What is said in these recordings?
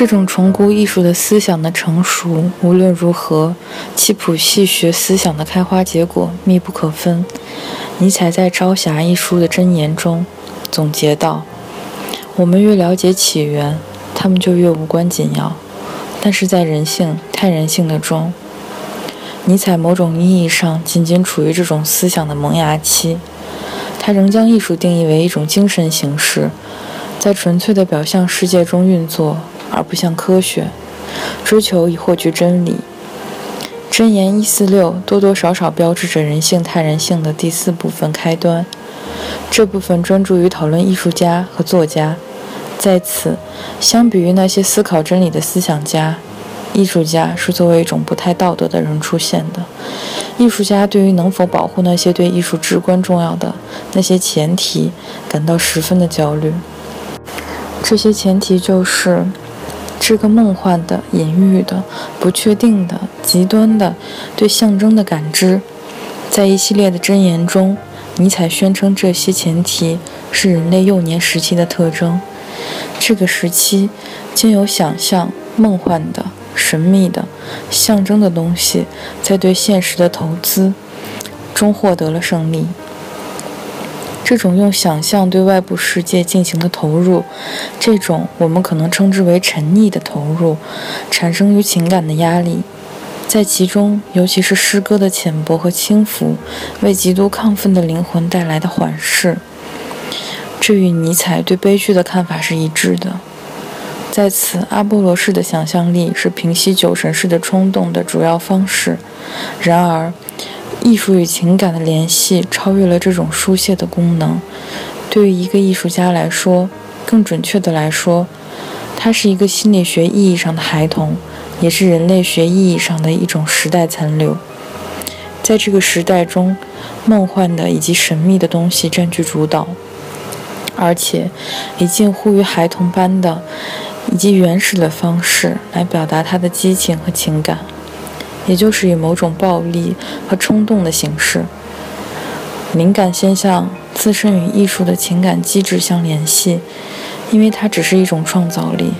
这种重估艺术的思想的成熟，无论如何，其谱系学思想的开花结果密不可分。尼采在《朝霞》一书的箴言中总结道：“我们越了解起源，他们就越无关紧要。但是在人性、太人性的中，尼采某种意义上仅仅处于这种思想的萌芽期。他仍将艺术定义为一种精神形式，在纯粹的表象世界中运作。”而不像科学，追求以获取真理。箴言一四六多多少少标志着人性太人性的第四部分开端。这部分专注于讨论艺术家和作家。在此，相比于那些思考真理的思想家，艺术家是作为一种不太道德的人出现的。艺术家对于能否保护那些对艺术至关重要的那些前提感到十分的焦虑。这些前提就是。这个梦幻的、隐喻的、不确定的、极端的对象征的感知，在一系列的箴言中，尼采宣称这些前提是人类幼年时期的特征。这个时期，经由想象、梦幻的、神秘的、象征的东西，在对现实的投资中获得了胜利。这种用想象对外部世界进行的投入，这种我们可能称之为沉溺的投入，产生于情感的压力，在其中，尤其是诗歌的浅薄和轻浮，为极度亢奋的灵魂带来的缓释。这与尼采对悲剧的看法是一致的。在此，阿波罗式的想象力是平息酒神式的冲动的主要方式。然而，艺术与情感的联系超越了这种疏泄的功能。对于一个艺术家来说，更准确的来说，他是一个心理学意义上的孩童，也是人类学意义上的一种时代残留。在这个时代中，梦幻的以及神秘的东西占据主导，而且以近乎于孩童般的以及原始的方式来表达他的激情和情感。也就是以某种暴力和冲动的形式，灵感现象自身与艺术的情感机制相联系，因为它只是一种创造力。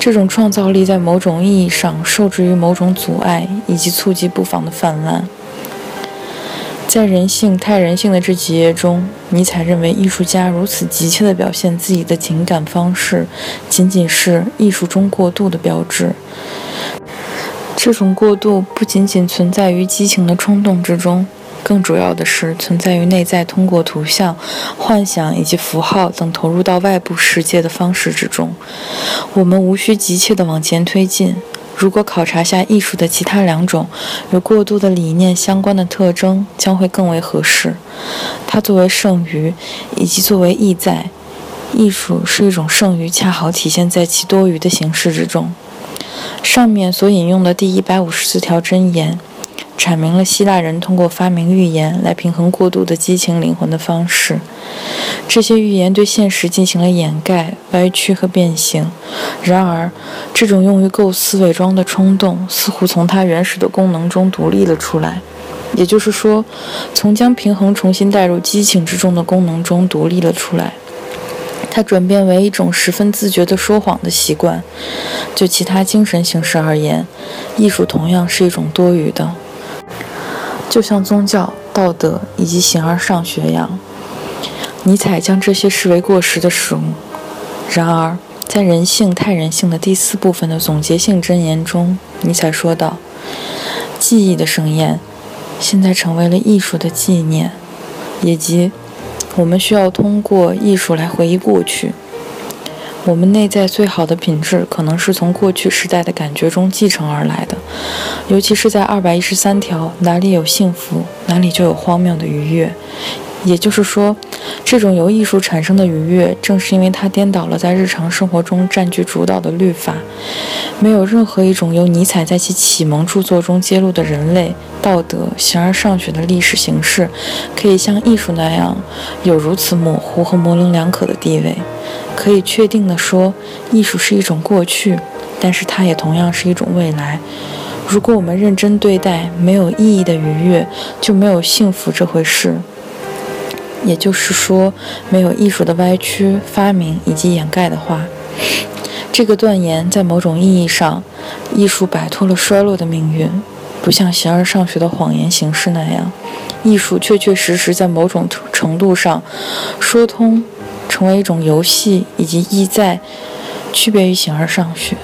这种创造力在某种意义上受制于某种阻碍以及猝急不防的泛滥。在人性太人性的这几页中，尼采认为艺术家如此急切地表现自己的情感方式，仅仅是艺术中过度的标志。这种过渡不仅仅存在于激情的冲动之中，更主要的是存在于内在通过图像、幻想以及符号等投入到外部世界的方式之中。我们无需急切地往前推进。如果考察下艺术的其他两种与过度的理念相关的特征，将会更为合适。它作为剩余，以及作为意在，艺术是一种剩余，恰好体现在其多余的形式之中。上面所引用的第一百五十四条箴言，阐明了希腊人通过发明预言来平衡过度的激情灵魂的方式。这些预言对现实进行了掩盖、歪曲和变形。然而，这种用于构思伪装的冲动，似乎从它原始的功能中独立了出来，也就是说，从将平衡重新带入激情之中的功能中独立了出来。它转变为一种十分自觉的说谎的习惯。就其他精神形式而言，艺术同样是一种多余的，就像宗教、道德以及形而上学一样。尼采将这些视为过时的事物。然而，在人性太人性的第四部分的总结性箴言中，尼采说道：“记忆的盛宴，现在成为了艺术的纪念，以及。”我们需要通过艺术来回忆过去。我们内在最好的品质，可能是从过去时代的感觉中继承而来的，尤其是在二百一十三条，哪里有幸福，哪里就有荒谬的愉悦。也就是说，这种由艺术产生的愉悦，正是因为它颠倒了在日常生活中占据主导的律法。没有任何一种由尼采在其启蒙著作中揭露的人类道德、形而上学的历史形式，可以像艺术那样有如此模糊和模棱两可的地位。可以确定地说，艺术是一种过去，但是它也同样是一种未来。如果我们认真对待没有意义的愉悦，就没有幸福这回事。也就是说，没有艺术的歪曲、发明以及掩盖的话，这个断言在某种意义上，艺术摆脱了衰落的命运，不像形而上学的谎言形式那样，艺术确确实实在某种程度上说通。成为一种游戏以及意在，区别于形而上学。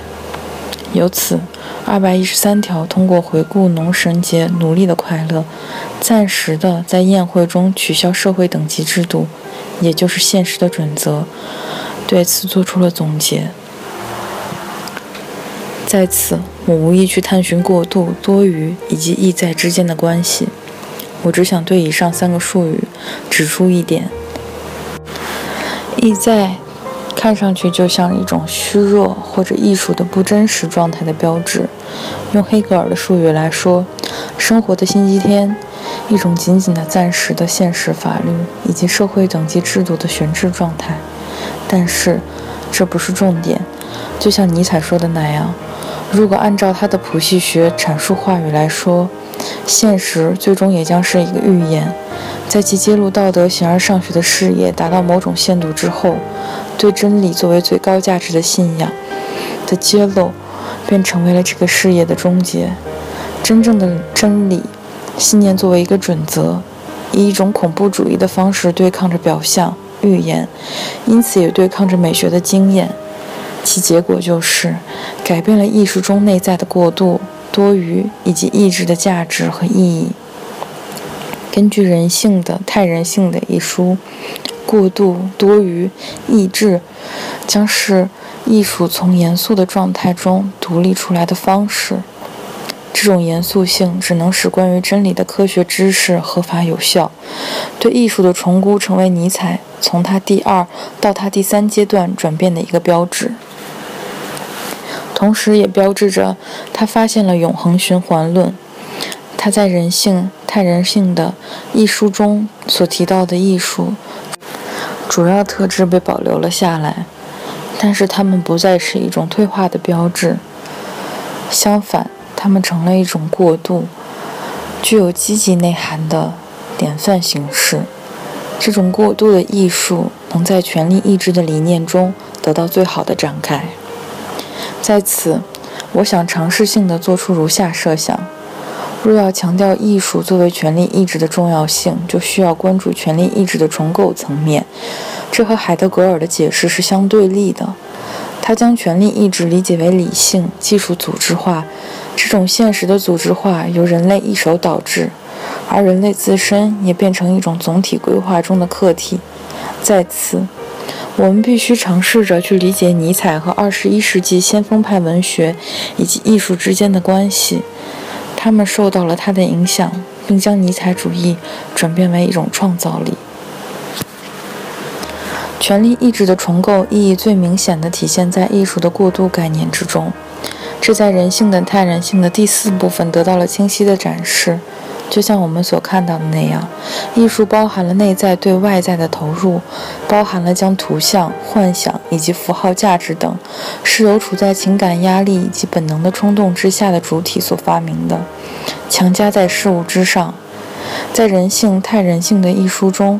由此，二百一十三条通过回顾农神节奴隶的快乐，暂时的在宴会中取消社会等级制度，也就是现实的准则，对此做出了总结。在此，我无意去探寻过度、多余以及意在之间的关系，我只想对以上三个术语指出一点。意在看上去就像一种虚弱或者艺术的不真实状态的标志。用黑格尔的术语来说，生活的星期天，一种仅仅的暂时的现实法律以及社会等级制度的悬置状态。但是，这不是重点。就像尼采说的那样，如果按照他的谱系学阐述话语来说，现实最终也将是一个预言。在其揭露道德形而上学的事业达到某种限度之后，对真理作为最高价值的信仰的揭露，便成为了这个事业的终结。真正的真理，信念作为一个准则，以一种恐怖主义的方式对抗着表象预言，因此也对抗着美学的经验。其结果就是改变了艺术中内在的过度、多余以及意志的价值和意义。根据人性的太人性的一书，过度多余意志，将是艺术从严肃的状态中独立出来的方式。这种严肃性只能使关于真理的科学知识合法有效。对艺术的重估成为尼采从他第二到他第三阶段转变的一个标志，同时也标志着他发现了永恒循环论。他在人性太人性的一书中所提到的艺术主要特质被保留了下来，但是它们不再是一种退化的标志，相反，它们成了一种过渡、具有积极内涵的典范形式。这种过渡的艺术能在权力意志的理念中得到最好的展开。在此，我想尝试性的做出如下设想。若要强调艺术作为权力意志的重要性，就需要关注权力意志的重构层面。这和海德格尔的解释是相对立的。他将权力意志理解为理性、技术组织化，这种现实的组织化由人类一手导致，而人类自身也变成一种总体规划中的客体。在此，我们必须尝试着去理解尼采和二十一世纪先锋派文学以及艺术之间的关系。他们受到了他的影响，并将尼采主义转变为一种创造力。权力意志的重构意义最明显的体现在艺术的过渡概念之中，这在人性的太人性的第四部分得到了清晰的展示。就像我们所看到的那样，艺术包含了内在对外在的投入，包含了将图像、幻想以及符号价值等，是由处在情感压力以及本能的冲动之下的主体所发明的，强加在事物之上。在人性太人性的一书中，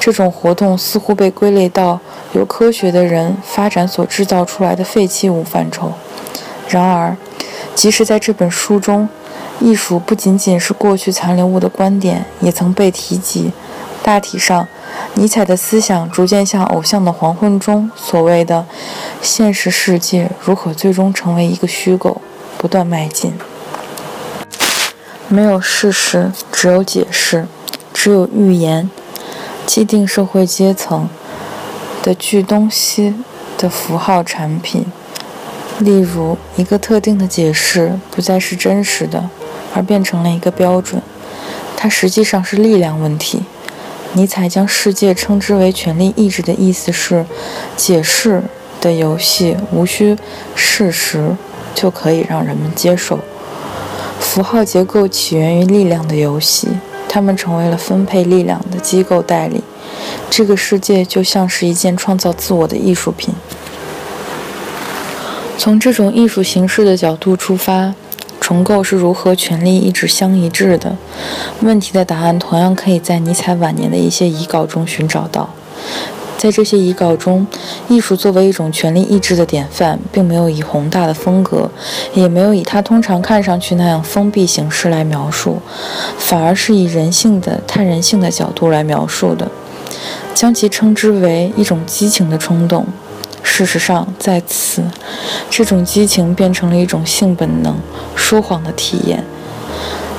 这种活动似乎被归类到由科学的人发展所制造出来的废弃物范畴。然而，即使在这本书中，艺术不仅仅是过去残留物的观点，也曾被提及。大体上，尼采的思想逐渐向偶像的黄昏中所谓的现实世界如何最终成为一个虚构不断迈进。没有事实，只有解释，只有预言。既定社会阶层的巨东西的符号产品。例如，一个特定的解释不再是真实的，而变成了一个标准，它实际上是力量问题。尼采将世界称之为权力意志的意思是，解释的游戏无需事实就可以让人们接受。符号结构起源于力量的游戏，它们成为了分配力量的机构代理。这个世界就像是一件创造自我的艺术品。从这种艺术形式的角度出发，重构是如何权力意志相一致的？问题的答案同样可以在尼采晚年的一些遗稿中寻找到。在这些遗稿中，艺术作为一种权力意志的典范，并没有以宏大的风格，也没有以它通常看上去那样封闭形式来描述，反而是以人性的、太人性的角度来描述的，将其称之为一种激情的冲动。事实上，在此，这种激情变成了一种性本能、说谎的体验。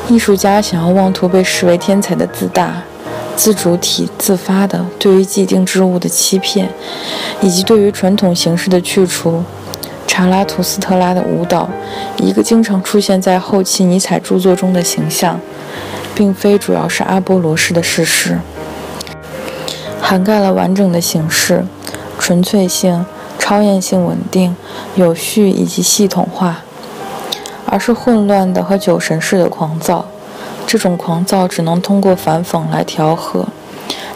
艺术家想要妄图被视为天才的自大、自主体、自发的对于既定之物的欺骗，以及对于传统形式的去除。查拉图斯特拉的舞蹈，一个经常出现在后期尼采著作中的形象，并非主要是阿波罗式的事实，涵盖了完整的形式。纯粹性、超验性、稳定、有序以及系统化，而是混乱的和酒神式的狂躁。这种狂躁只能通过反讽来调和。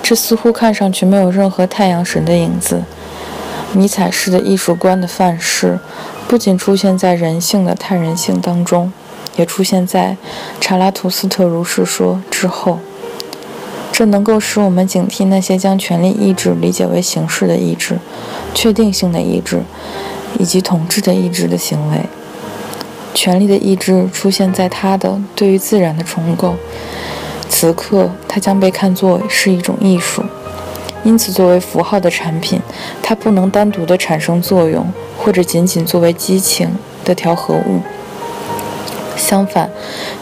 这似乎看上去没有任何太阳神的影子。尼采式的艺术观的范式，不仅出现在人性的太人性当中，也出现在查拉图斯特如是说之后。这能够使我们警惕那些将权力意志理解为形式的意志、确定性的意志以及统治的意志的行为。权力的意志出现在他的对于自然的重构，此刻它将被看作是一种艺术，因此作为符号的产品，它不能单独的产生作用，或者仅仅作为激情的调和物。相反，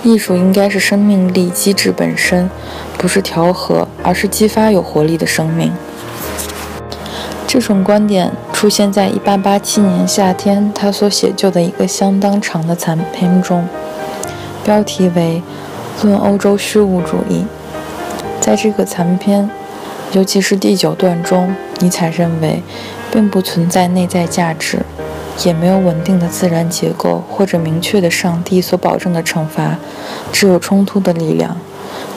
艺术应该是生命力机制本身，不是调和，而是激发有活力的生命。这种观点出现在1887年夏天他所写就的一个相当长的残篇中，标题为《论欧洲虚无主义》。在这个残篇，尤其是第九段中，尼采认为，并不存在内在价值。也没有稳定的自然结构或者明确的上帝所保证的惩罚，只有冲突的力量。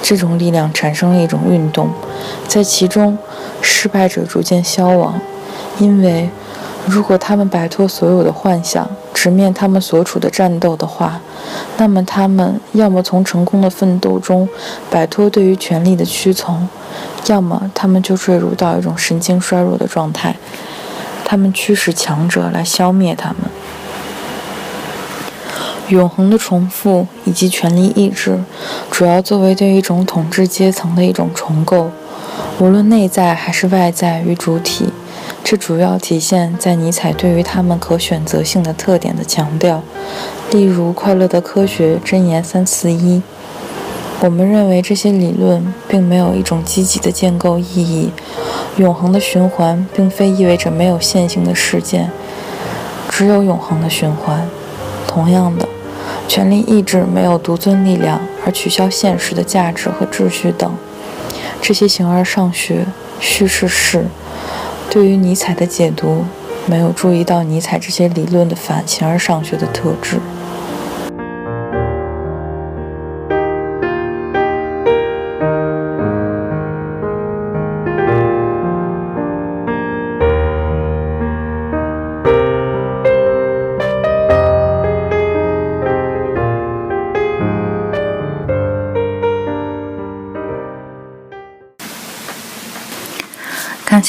这种力量产生了一种运动，在其中，失败者逐渐消亡，因为如果他们摆脱所有的幻想，直面他们所处的战斗的话，那么他们要么从成功的奋斗中摆脱对于权力的屈从，要么他们就坠入到一种神经衰弱的状态。他们驱使强者来消灭他们。永恒的重复以及权力意志，主要作为对一种统治阶层的一种重构，无论内在还是外在与主体。这主要体现在尼采对于他们可选择性的特点的强调，例如《快乐的科学》箴言三四一。我们认为这些理论并没有一种积极的建构意义。永恒的循环并非意味着没有现行的事件，只有永恒的循环。同样的，权力意志没有独尊力量而取消现实的价值和秩序等。这些形而上学叙事式对于尼采的解读，没有注意到尼采这些理论的反形而上学的特质。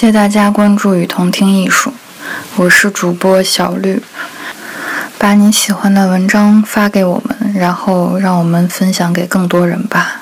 谢大家关注与同听艺术，我是主播小绿。把你喜欢的文章发给我们，然后让我们分享给更多人吧。